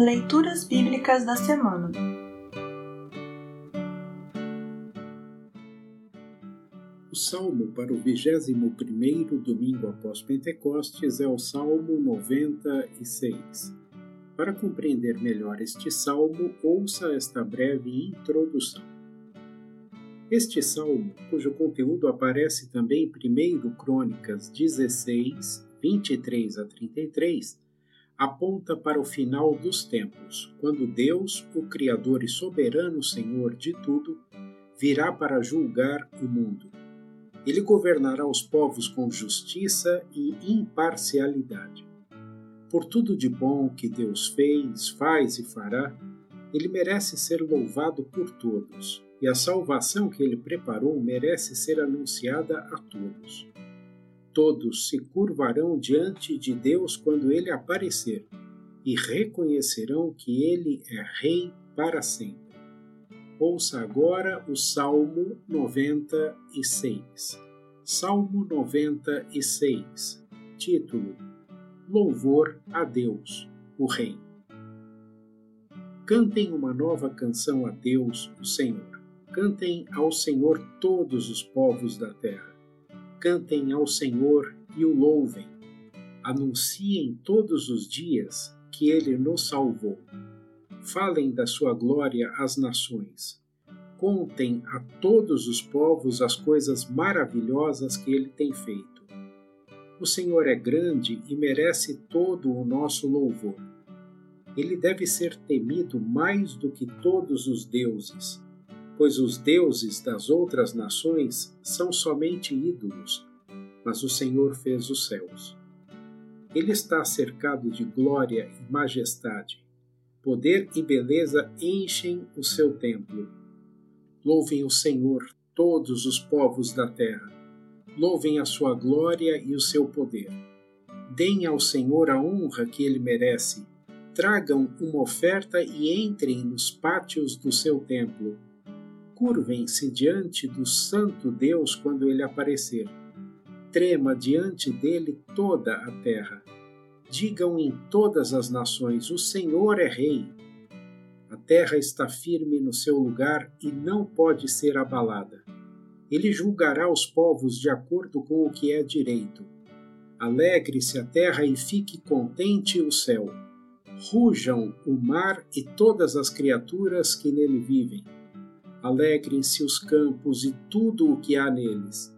Leituras Bíblicas da Semana O salmo para o 21º domingo após Pentecostes é o Salmo 96. Para compreender melhor este salmo, ouça esta breve introdução. Este salmo, cujo conteúdo aparece também em 1 Crônicas 16, 23 a 33, aponta para o final dos tempos, quando Deus, o Criador e soberano Senhor de tudo, virá para julgar o mundo. Ele governará os povos com justiça e imparcialidade. Por tudo de bom que Deus fez, faz e fará, ele merece ser louvado por todos, e a salvação que ele preparou merece ser anunciada a todos todos se curvarão diante de Deus quando ele aparecer e reconhecerão que ele é Rei para sempre. Ouça agora o Salmo 96. Salmo 96. Título: Louvor a Deus, o Rei. Cantem uma nova canção a Deus, o Senhor. Cantem ao Senhor todos os povos da terra Cantem ao Senhor e o louvem. Anunciem todos os dias que ele nos salvou. Falem da sua glória às nações. Contem a todos os povos as coisas maravilhosas que ele tem feito. O Senhor é grande e merece todo o nosso louvor. Ele deve ser temido mais do que todos os deuses pois os deuses das outras nações são somente ídolos, mas o Senhor fez os céus. Ele está cercado de glória e majestade. Poder e beleza enchem o seu templo. Louvem o Senhor, todos os povos da terra. Louvem a sua glória e o seu poder. Deem ao Senhor a honra que ele merece. Tragam uma oferta e entrem nos pátios do seu templo curvem-se diante do Santo Deus quando ele aparecer. Trema diante dele toda a terra. Digam em todas as nações: O Senhor é Rei. A terra está firme no seu lugar e não pode ser abalada. Ele julgará os povos de acordo com o que é direito. Alegre-se a terra e fique contente o céu. Rujam o mar e todas as criaturas que nele vivem alegrem-se os campos e tudo o que há neles.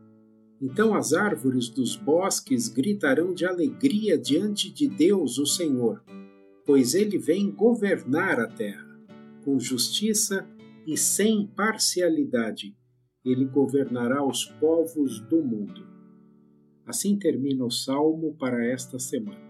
Então as árvores dos bosques gritarão de alegria diante de Deus, o Senhor, pois ele vem governar a terra. Com justiça e sem parcialidade, ele governará os povos do mundo. Assim termina o salmo para esta semana.